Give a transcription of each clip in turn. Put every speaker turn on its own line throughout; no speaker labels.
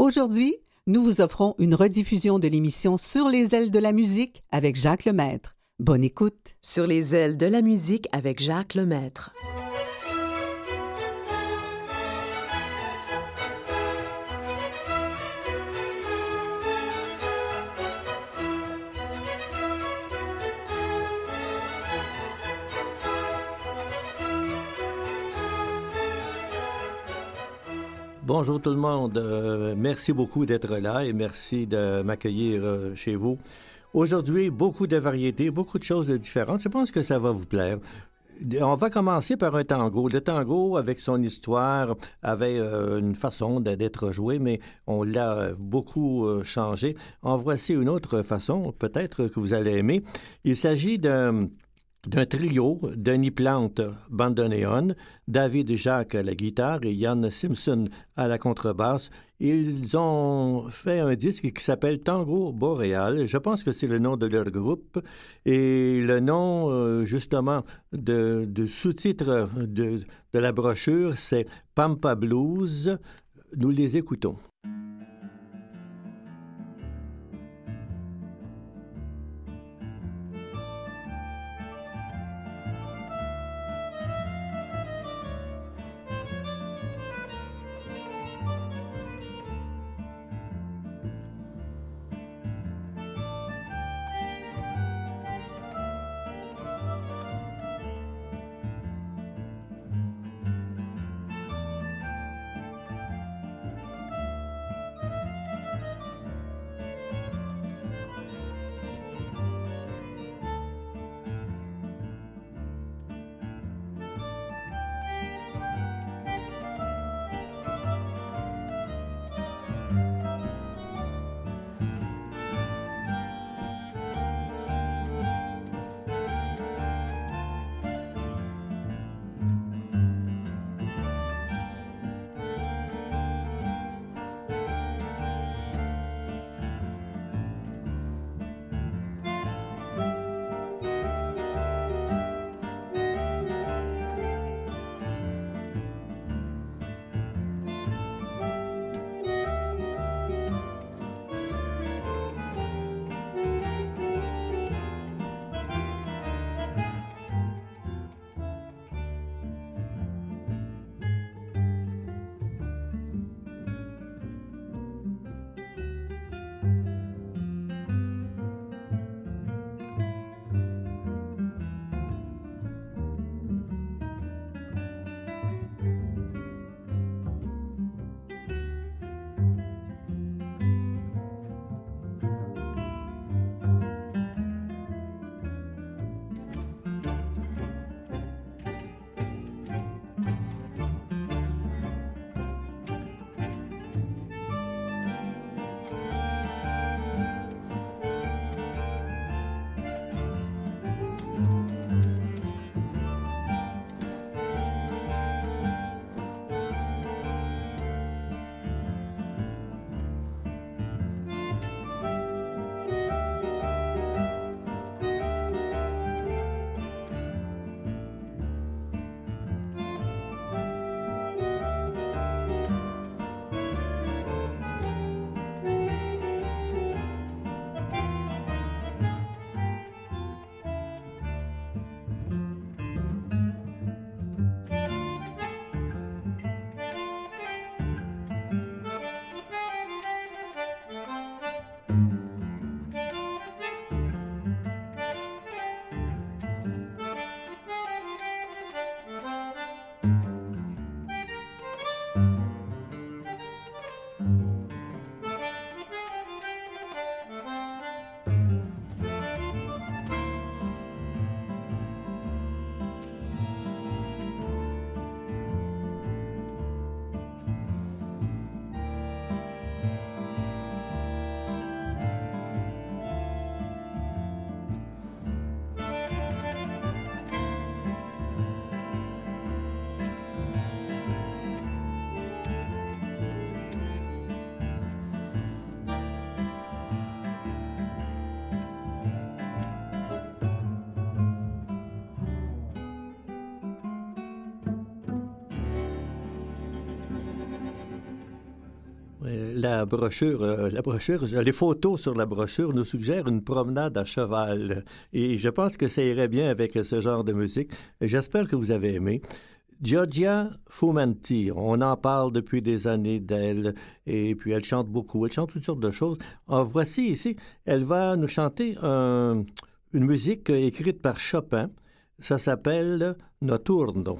Aujourd'hui, nous vous offrons une rediffusion de l'émission Sur les ailes de la musique avec Jacques Lemaître. Bonne écoute.
Sur les ailes de la musique avec Jacques Lemaître.
Bonjour tout le monde. Euh, merci beaucoup d'être là et merci de m'accueillir euh, chez vous. Aujourd'hui, beaucoup de variétés, beaucoup de choses différentes. Je pense que ça va vous plaire. On va commencer par un tango. Le tango, avec son histoire, avait euh, une façon d'être joué, mais on l'a beaucoup changé. En voici une autre façon, peut-être que vous allez aimer. Il s'agit d'un d'un trio, Denis Plante, bandoneon, David Jacques à la guitare et Yann Simpson à la contrebasse. Ils ont fait un disque qui s'appelle Tango Boréal. Je pense que c'est le nom de leur groupe. Et le nom, euh, justement, de, sous-titre de, de la brochure, c'est Pampa Blues. Nous les écoutons.
La brochure, euh, brochure, les photos sur la brochure nous suggèrent une promenade à cheval. Et je pense que ça irait bien avec ce genre de musique. J'espère que vous avez aimé. Giorgia Fumanti, on en parle depuis des années d'elle, et puis elle chante beaucoup, elle chante toutes sortes de choses. En voici ici, elle va nous chanter une musique écrite par Chopin. Ça s'appelle Notturno.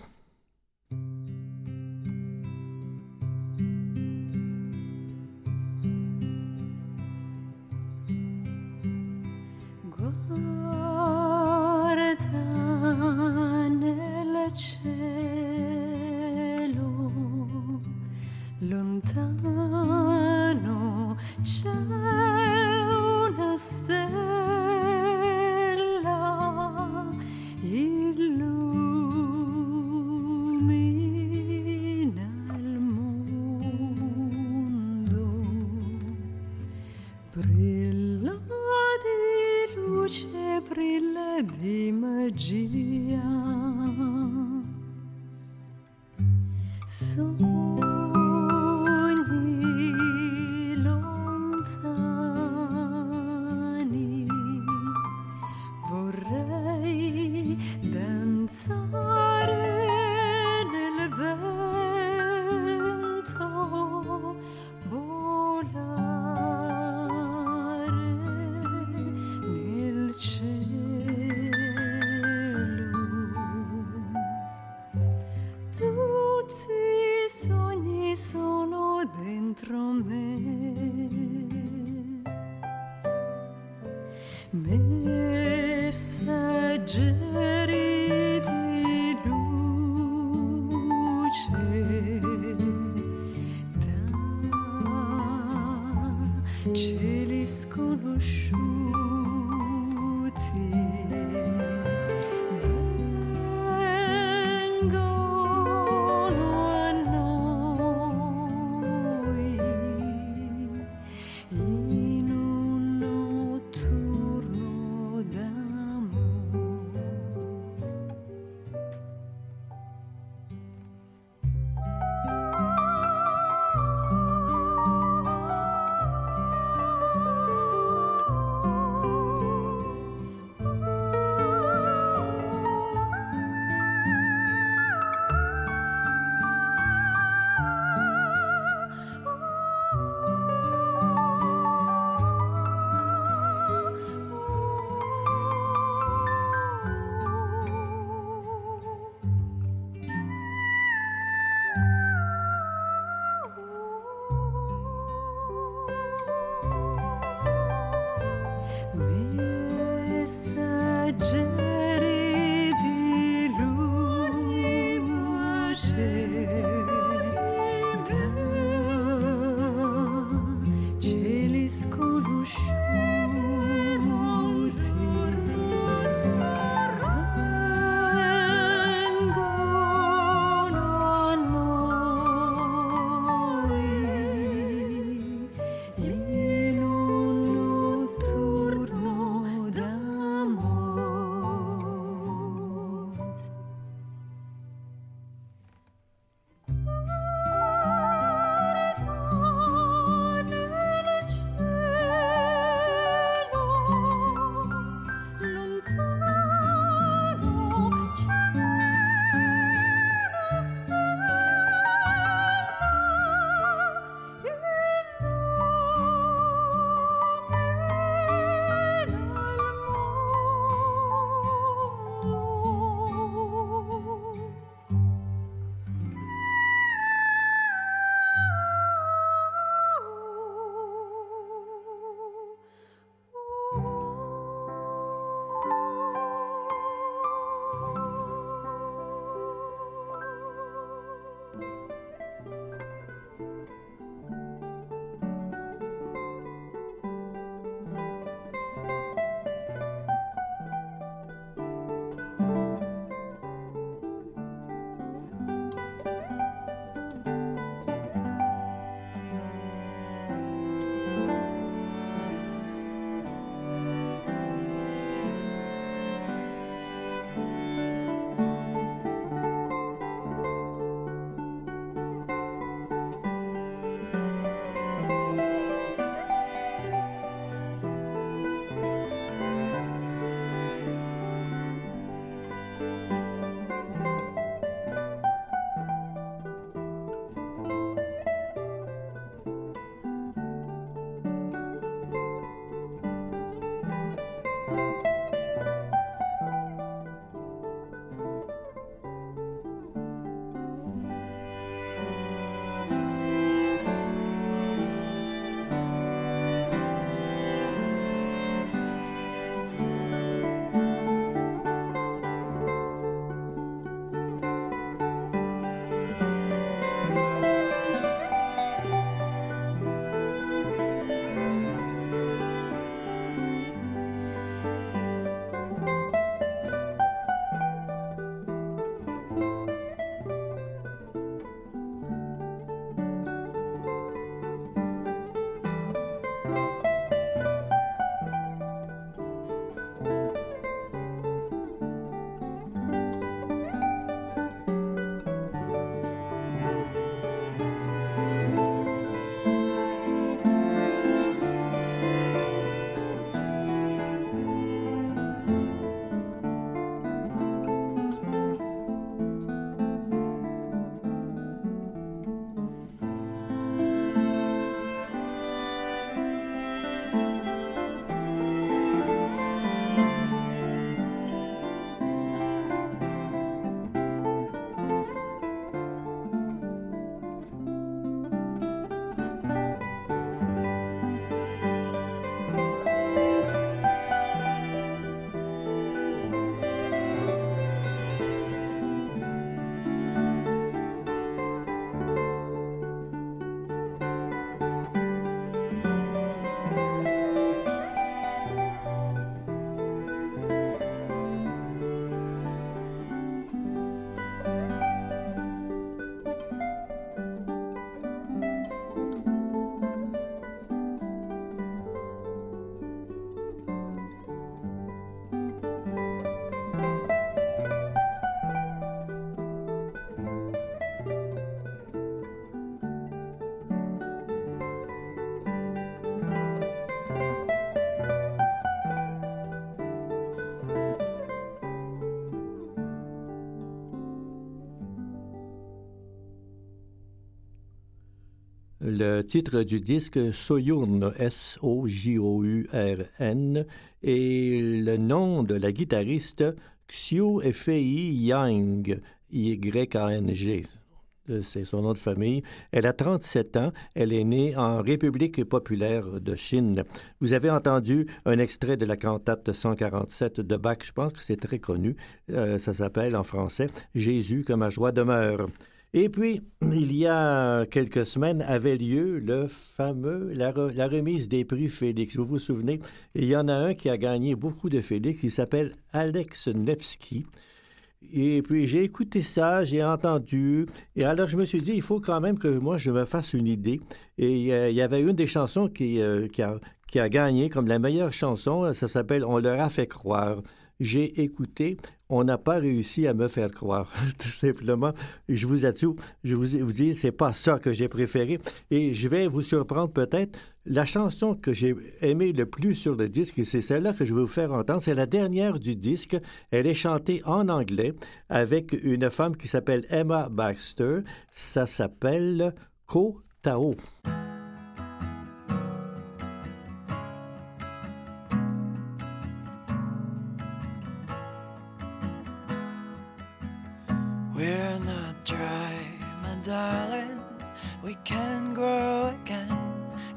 Le titre du disque Sojourn, S-O-J-O-U-R-N, et le nom de la guitariste Xiu Fei Yang, Y-A-N-G. C'est son nom de famille. Elle a 37 ans. Elle est née en République populaire de Chine. Vous avez entendu un extrait de la cantate 147 de Bach. Je pense que c'est très connu. Euh, ça s'appelle en français Jésus que ma joie demeure. Et puis, il y a quelques semaines avait lieu le fameux, la, remise des prix Félix. Vous vous souvenez? il y en a un qui a gagné beaucoup de Félix, il s'appelle Alex Nevsky. Et puis j'ai écouté ça, j'ai entendu, et alors je me suis dit, il faut quand même que moi je me fasse une idée. Et euh, il y avait une des chansons euh, qui a gagné comme la meilleure chanson, ça s'appelle On leur a fait croire j'ai écouté, on n'a pas réussi à me faire croire. Tout simplement, je vous avoue, je vous, vous dis, c'est pas ça que j'ai préféré. Et je vais vous surprendre peut-être. La chanson que j'ai aimée le plus sur le disque, c'est celle-là que je vais vous faire entendre, c'est la dernière du disque. Elle est chantée en anglais avec une femme qui s'appelle Emma Baxter. Ça s'appelle Ko Tao.
Darling, we can grow again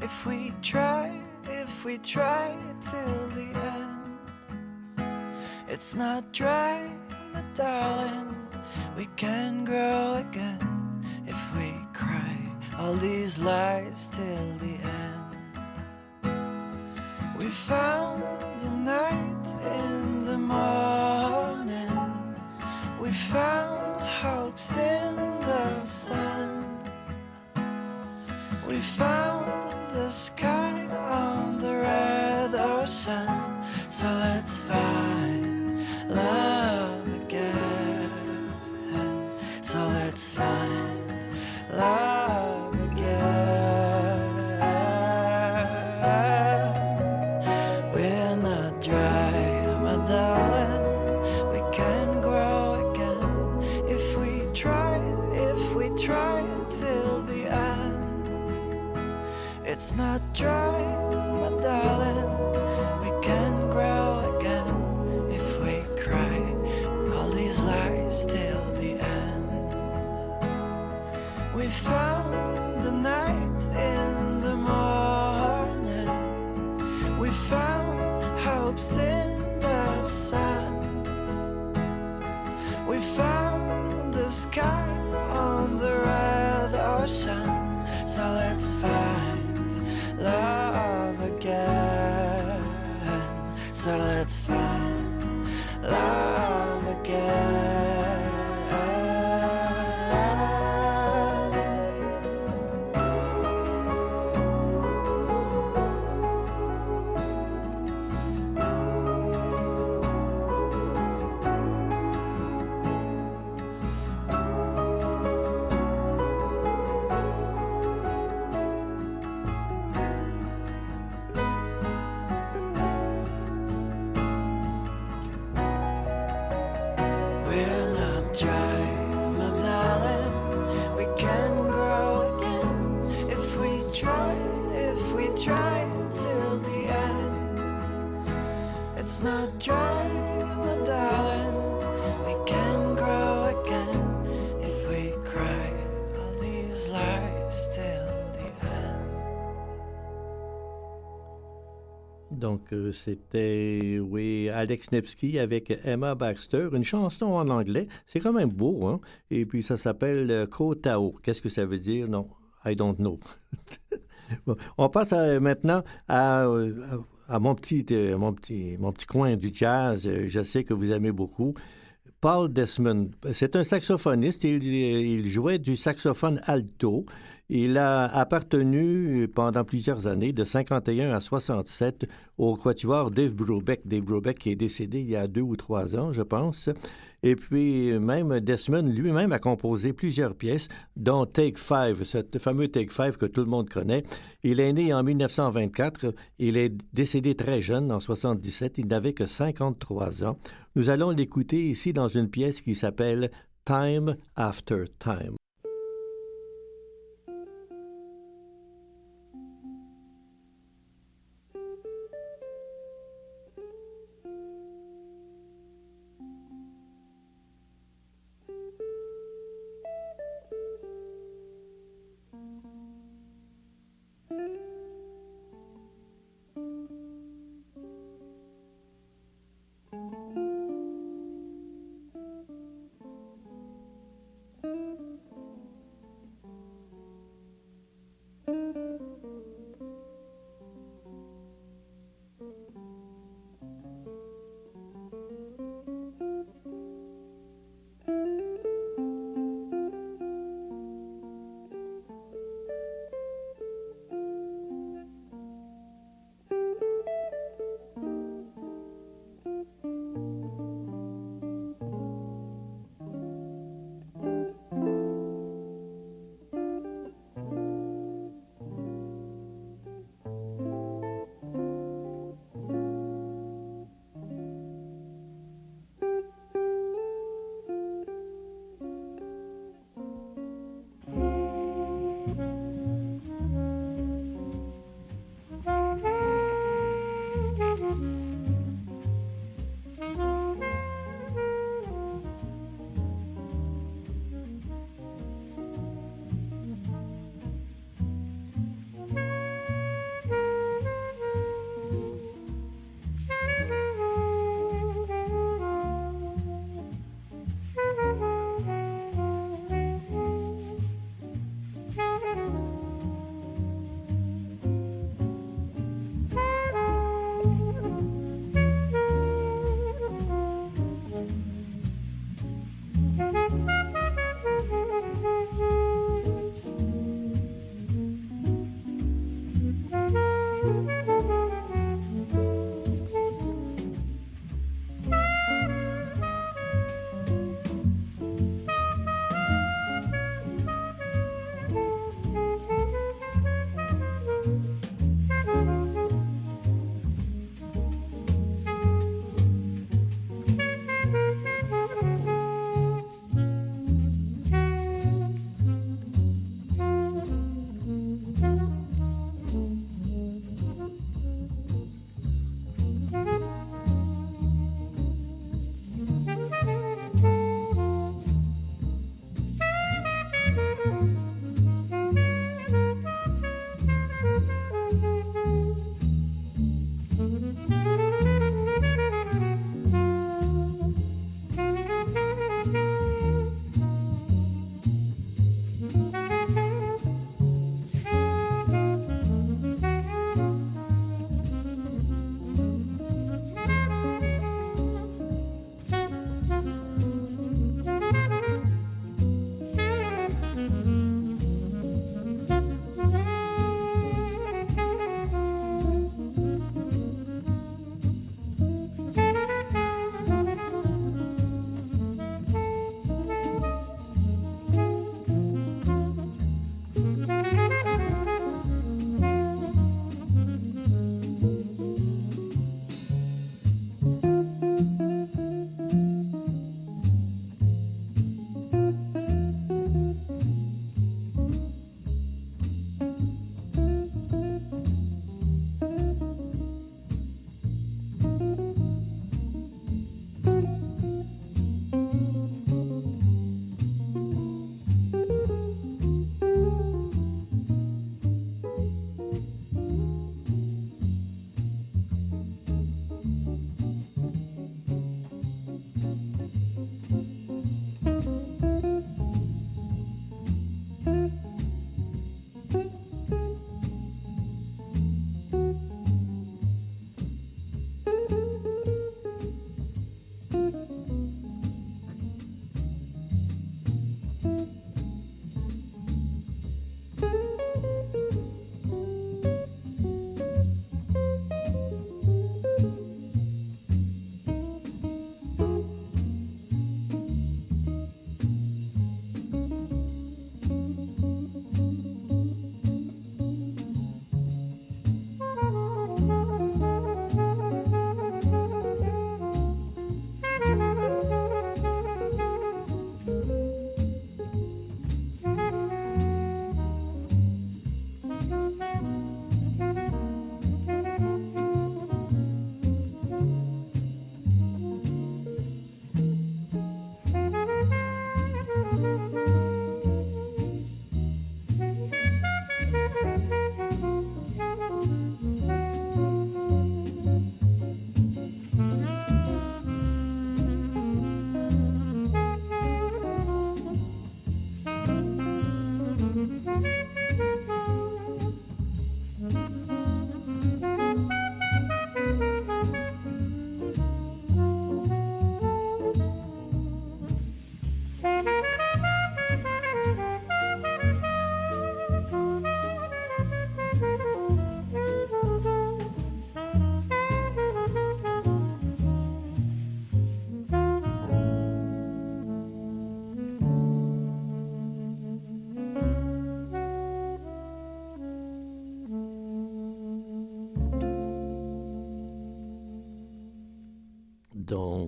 if we try, if we try till the end. It's not dry, my darling, we can grow again if we cry all these lies till the end. We found the night in the morning, found hopes in the sun. We found the sky on the red ocean, so let's find
Donc, euh, c'était, oui, Alex Nevsky avec Emma Baxter, une chanson en anglais. C'est quand même beau, hein? Et puis, ça s'appelle euh, Kotao. Qu'est-ce que ça veut dire? Non, I don't know. Bon, on passe à- maintenant à, euh, à mon, petit, euh, mon, petit, mon petit coin du jazz. Euh, Je sais que vous aimez beaucoup. Paul Desmond, c'est un saxophoniste. Il jouait du saxophone alto. Il a appartenu pendant plusieurs années, de 51 à 67, au quatuor Dave Brubeck. Dave Brubeck qui est décédé il y a deux ou trois ans, je pense. Et puis, même Desmond lui-même a composé plusieurs pièces, dont Take Five, ce fameux Take Five que tout le monde connaît. Il est né en 1924. Il est décédé très jeune, en 77. Il n'avait que 53 ans. Nous allons l'écouter ici dans une pièce qui s'appelle Time After Time.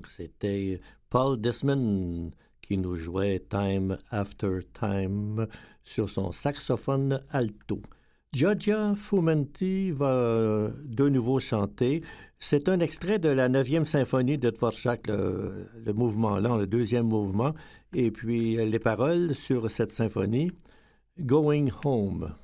C'était Paul Desmond qui nous jouait Time After Time sur son saxophone alto. Giorgia Fumenti va de nouveau chanter. C'est un extrait de la 9e symphonie de Dvorak, le, le mouvement lent, le deuxième mouvement, et puis les paroles sur cette symphonie, Going Home.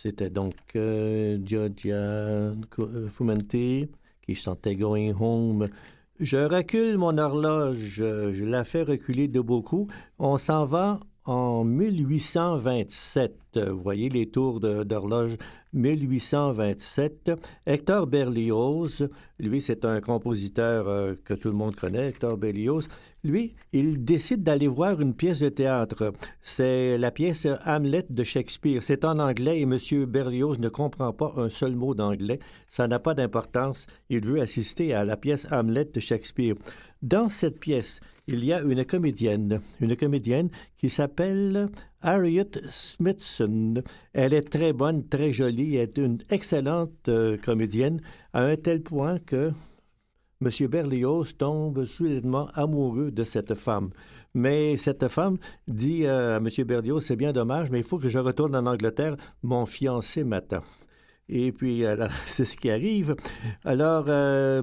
C'était donc euh, Giorgia Fumenti qui chantait Going Home. Je recule mon horloge, je la fais reculer de beaucoup. On s'en va en 1827. Vous voyez les tours d'horloge 1827. Hector Berlioz, lui, c'est un compositeur euh, que tout le monde connaît, Hector Berlioz. Lui, il décide d'aller voir une pièce de théâtre. C'est la pièce Hamlet de Shakespeare. C'est en anglais et M. Berlioz ne comprend pas un seul mot d'anglais. Ça n'a pas d'importance. Il veut assister à la pièce Hamlet de Shakespeare. Dans cette pièce, il y a une comédienne, une comédienne qui s'appelle Harriet Smithson. Elle est très bonne, très jolie, est une excellente euh, comédienne, à un tel point que M. Berlioz tombe soudainement amoureux de cette femme. Mais cette femme dit euh, à M. Berlioz, c'est bien dommage, mais il faut que je retourne en Angleterre, mon fiancé m'attend. Et puis, c'est ce qui arrive. Alors, euh,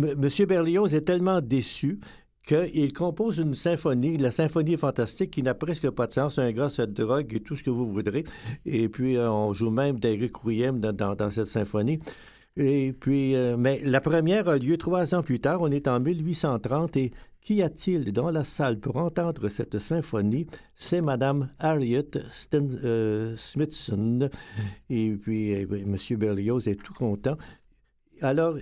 M. Berlioz est tellement déçu qu'il compose une symphonie, la symphonie fantastique, qui n'a presque pas de sens. Un gars se drogue et tout ce que vous voudrez. Et puis, euh, on joue même d'Eric Rouillem dans, cette symphonie. Et puis, euh, mais la première a lieu trois ans plus tard. On est en 1830 et qu'y a-t-il dans la salle pour entendre cette symphonie? C'est Madame Harriet euh, Smithson. Et puis, eh M. Berlioz est tout content. Alors,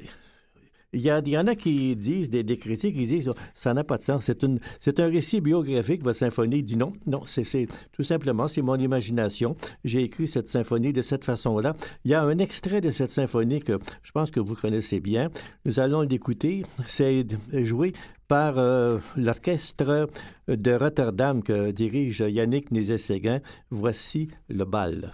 il y, en a qui disent, des, critiques, qui disent ça n'a pas de sens. C'est, c'est un récit biographique, votre symphonie. dit non, non, c'est, tout simplement, c'est mon imagination. J'ai écrit cette symphonie de cette façon-là. Il y a un extrait de cette symphonie que je pense que vous connaissez bien. Nous allons l'écouter. C'est joué par euh, l'orchestre de Rotterdam que dirige Yannick Nézet-Séguin. Voici le bal.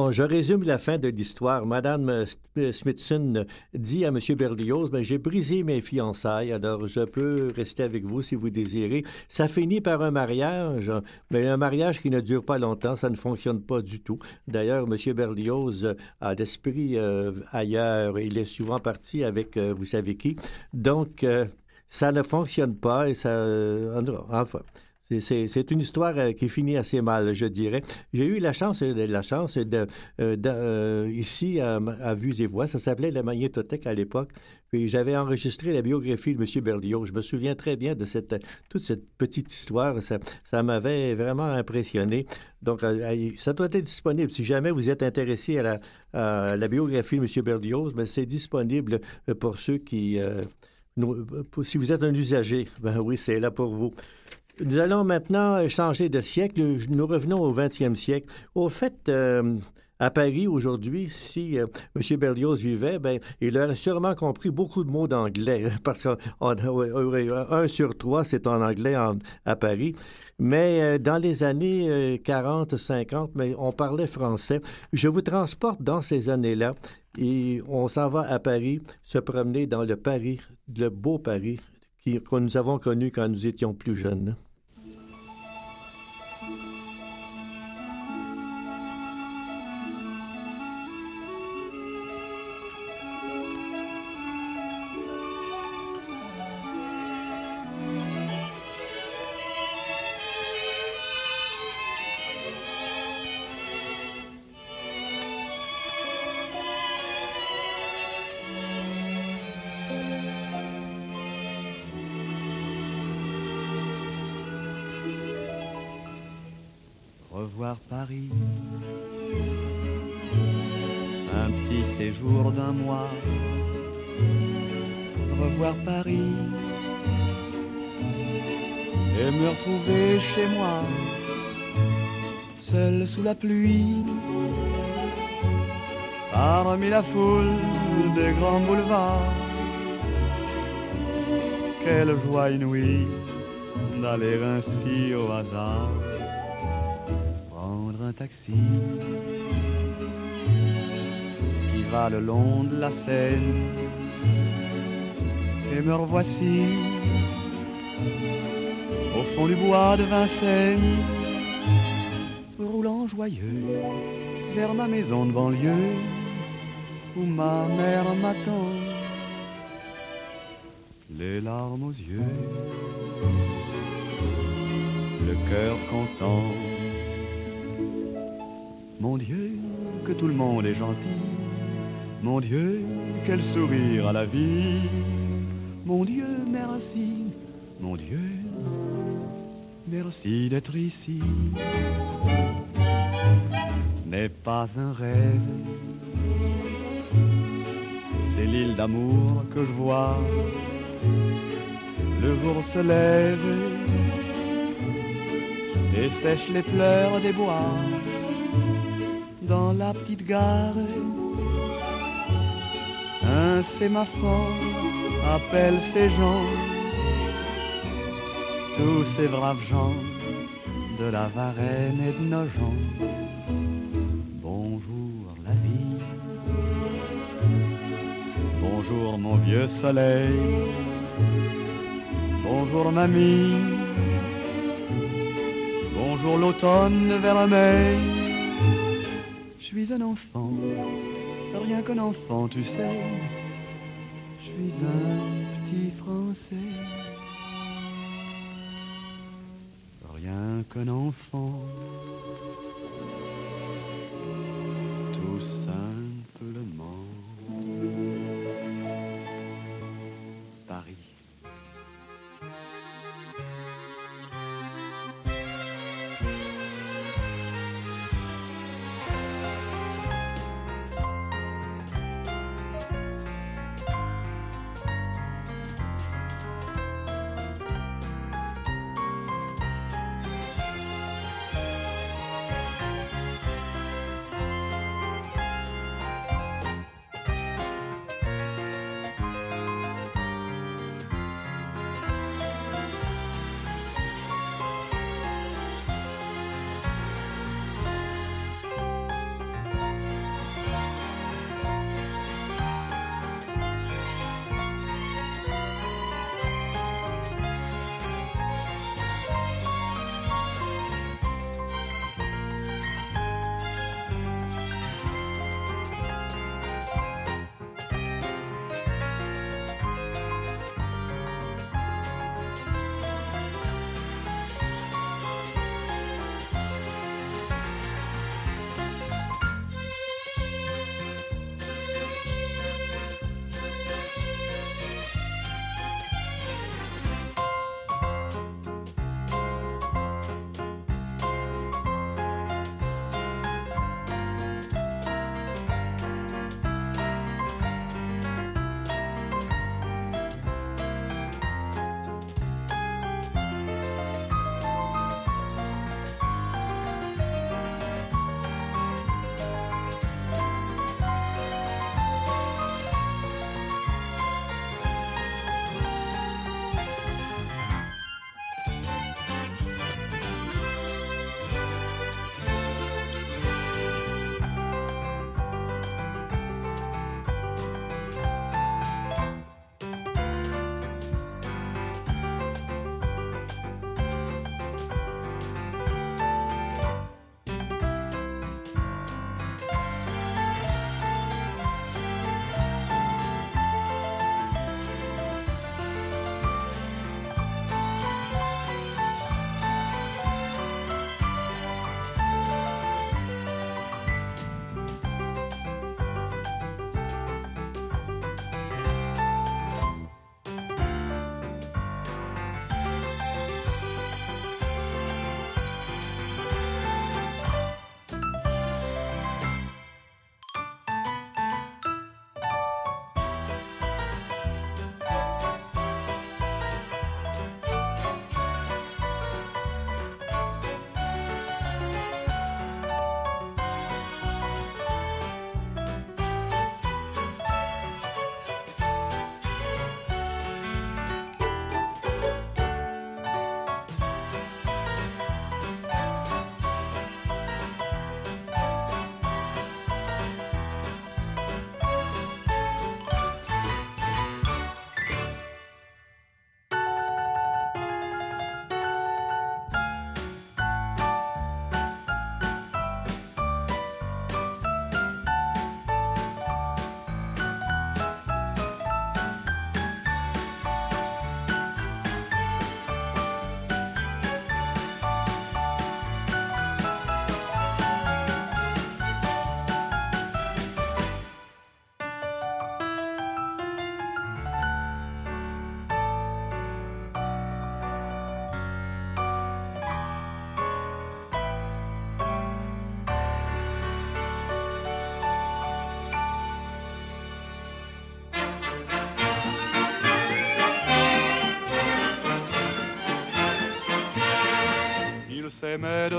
Bon, je résume la fin de l'histoire. Madame euh, Sp- Smithson dit à M. Berlioz, ben, j'ai brisé mes fiançailles, alors je peux rester avec vous si vous désirez. Ça finit par un mariage, mais un mariage qui ne dure pas longtemps, ça ne fonctionne pas du tout. D'ailleurs, M. Berlioz a l'esprit euh, ailleurs. Il est souvent parti avec euh, vous savez qui. Donc, euh, ça ne fonctionne pas et ça... euh, enfin... C'est- une histoire euh, qui finit assez mal, je dirais. J'ai eu la chance, euh, la chance euh, ici à, à Vues et Voix, ça s'appelait la magnétothèque à l'époque. Puis j'avais enregistré la biographie de M. Berlioz. Je me souviens très bien de cette, toute cette petite histoire. Ça, m'avait vraiment impressionné. Donc, ça doit être disponible. Si jamais vous êtes intéressé à la, biographie de M. Berlioz, ben, c'est disponible pour ceux qui... si vous êtes un usager, ben oui, c'est là pour vous. Nous allons maintenant changer de siècle. Nous revenons au 20e siècle. Au fait, euh, à Paris aujourd'hui, si euh, M. Berlioz vivait, ben, il aurait sûrement compris beaucoup de mots d'anglais, parce qu'un sur trois, c'est en anglais à Paris. Mais euh, dans les années euh, 40, 50, mais on parlait français. Je vous transporte dans ces années-là et on s'en va à Paris, se promener dans le Paris, le beau Paris que nous avons connu quand nous étions plus jeunes.
Le long de la Seine. Et me revoici au fond du bois de Vincennes, roulant joyeux vers ma maison de banlieue où ma mère m'attend, les larmes aux yeux, le cœur content. Mon Dieu, que tout le monde est gentil. Mon Dieu, quel sourire à la vie. Mon Dieu, merci. Mon Dieu, merci d'être ici. Ce n'est pas un rêve. C'est l'île d'amour que je vois. Le jour se lève et sèche les pleurs des bois dans la petite gare. Un sémaphore appelle ces gens, tous ces braves gens de la Varenne et de nos gens. Bonjour la vie, bonjour mon vieux soleil, bonjour mamie, bonjour l'automne vers mai. Je suis un enfant, rien qu'un enfant, tu sais. Je suis un petit Français. Rien qu'un enfant,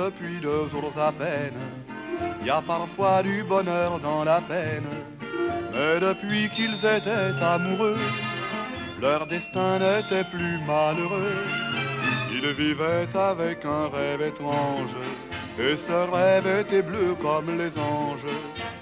depuis deux jours à peine. Il y a parfois du bonheur dans la peine. Mais depuis qu'ils étaient amoureux, leur destin n'était plus malheureux. Ils vivaient avec un rêve étrange, et ce rêve était bleu comme les anges.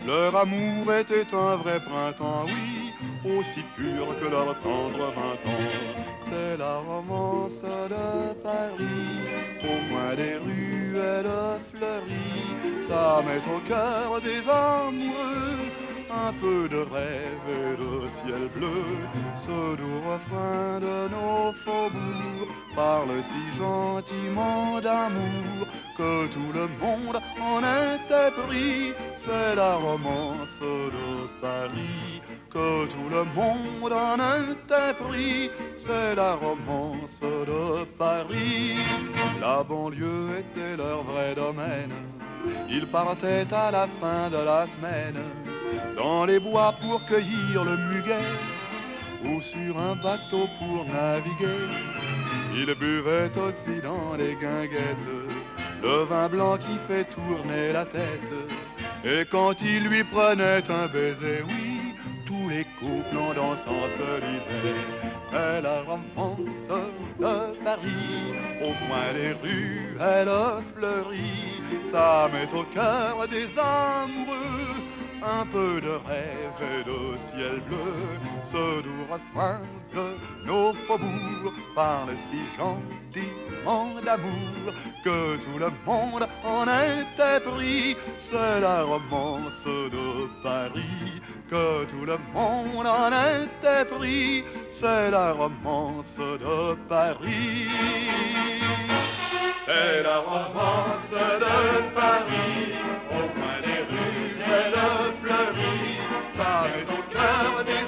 Leur amour était un vrai printemps, oui, aussi pur que leur tendre vingt ans. La romance de Paris, au coin des rues elle fleurit, ça met au cœur des amoureux un peu de rêve et de ciel bleu. Ce doux refrain de nos faubourgs parle si gentiment d'amour que tout le monde en était pris. C'est la romance de Paris que tout le monde en était pris. C'est la romance de Paris. La banlieue était leur vrai domaine. Ils partaient à la fin de la semaine dans les bois pour cueillir le muguet ou sur un bateau pour naviguer. Ils buvaient aussi dans les guinguettes le vin blanc qui fait tourner la tête. Et quand il lui prenait un baiser, oui, tous les couples en dansant se lisaient. Et la romance de Paris, au coin des rues, elle fleurit. Ça met au cœur des amoureux un peu de rêve et de ciel bleu, ce doux refrain de nos faubourgs parle si gentiment d'amour que tout le monde en était pris. C'est la romance de Paris que tout le monde en était pris. C'est la romance de Paris. C'est la romance de Paris, cœur des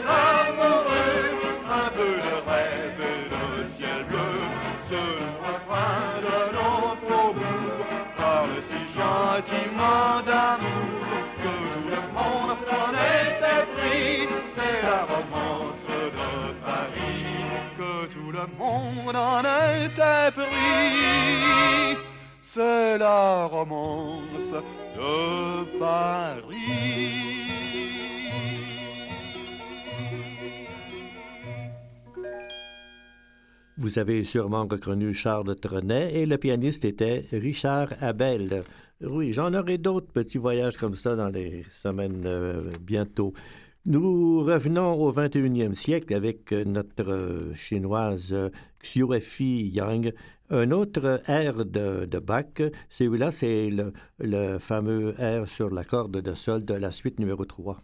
un peu de rêve et de ciel bleu. Ce refrain de nos faubourgs parle si gentiment d'amour que tout le monde en était pris. C'est la romance de Paris que tout le monde en était pris. C'est la romance de Paris.
Vous avez sûrement reconnu Charles Trenet et le pianiste était Richard Abel. Oui, j'en aurai d'autres petits voyages comme ça dans les semaines euh, bientôt. Nous revenons au 21e siècle avec notre chinoise Xiuefi Yang. Un autre air de, de Bach, celui-là, c'est le, le fameux air sur la corde de sol de la suite numéro 3.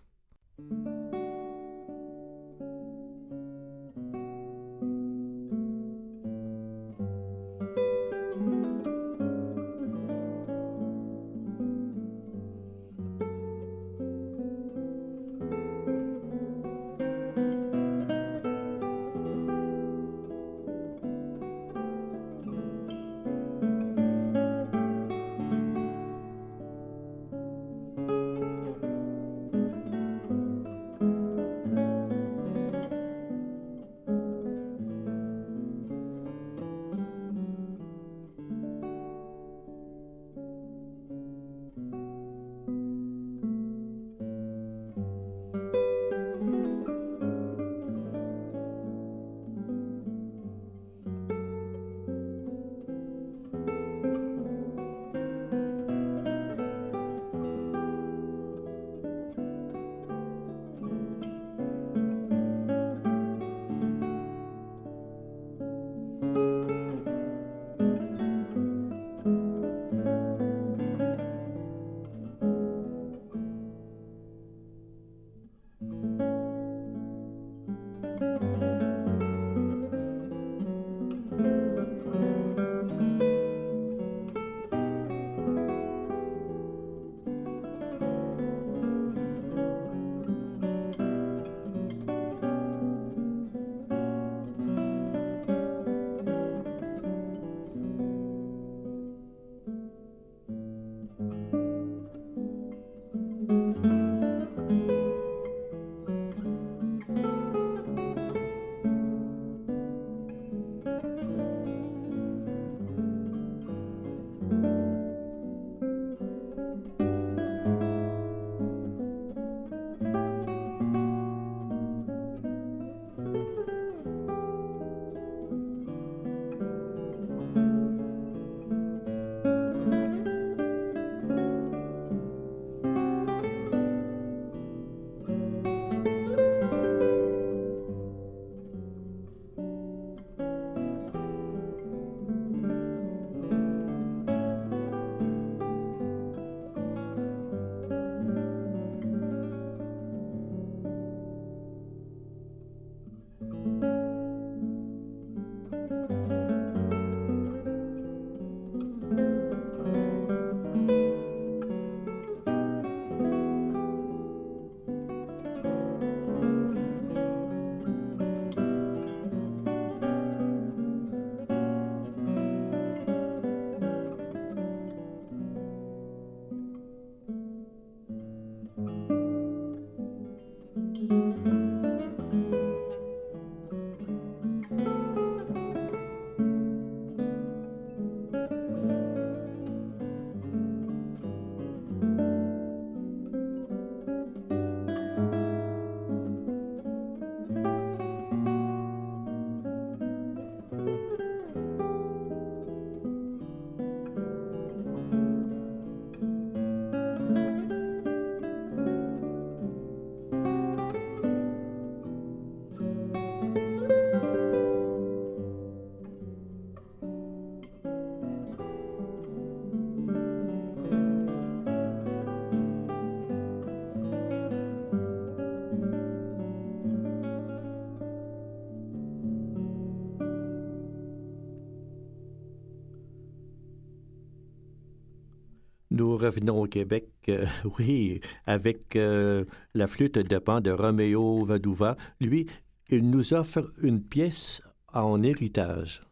Revenons au Québec, euh, oui, avec euh, la flûte de pan de Roméo Vadouva. Lui, il nous offre une pièce en héritage.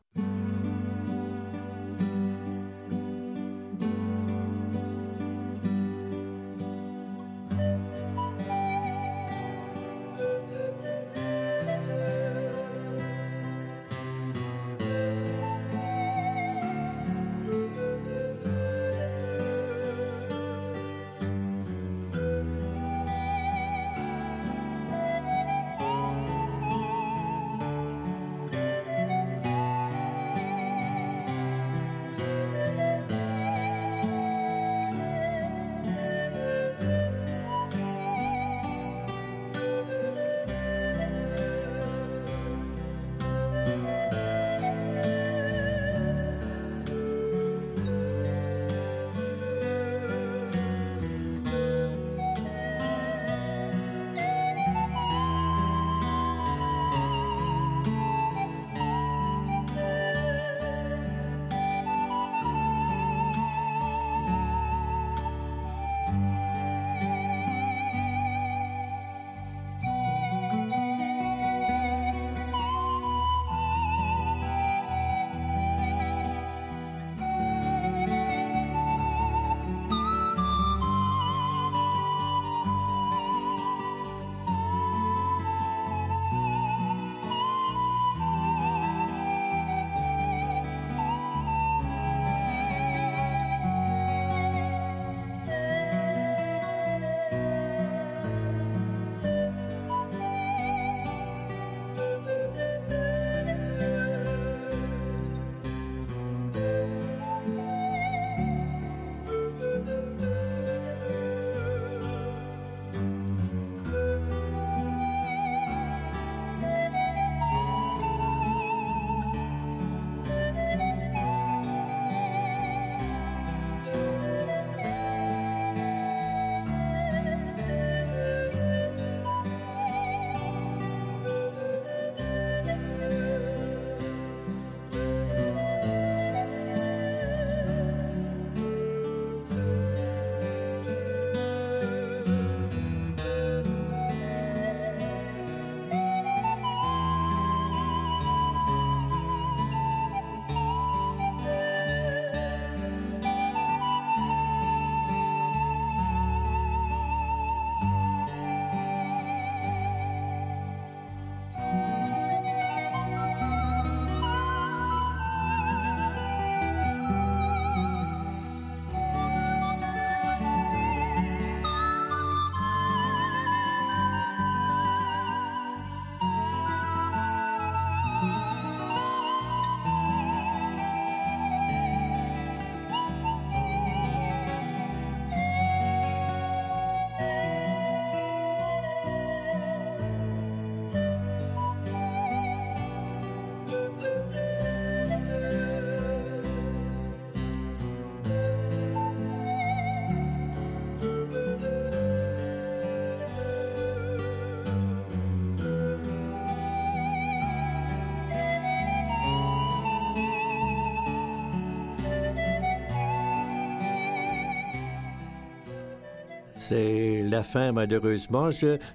C'est la fin, malheureusement.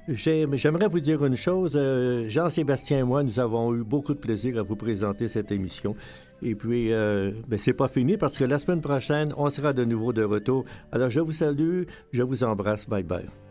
J'aimerais vous dire une chose. euh, Jean-Sébastien et moi, nous avons eu beaucoup de plaisir à vous présenter cette émission. Et puis, euh, ben, c'est pas fini parce que la semaine prochaine, on sera de nouveau de retour. Alors, je vous salue, je vous embrasse. Bye bye.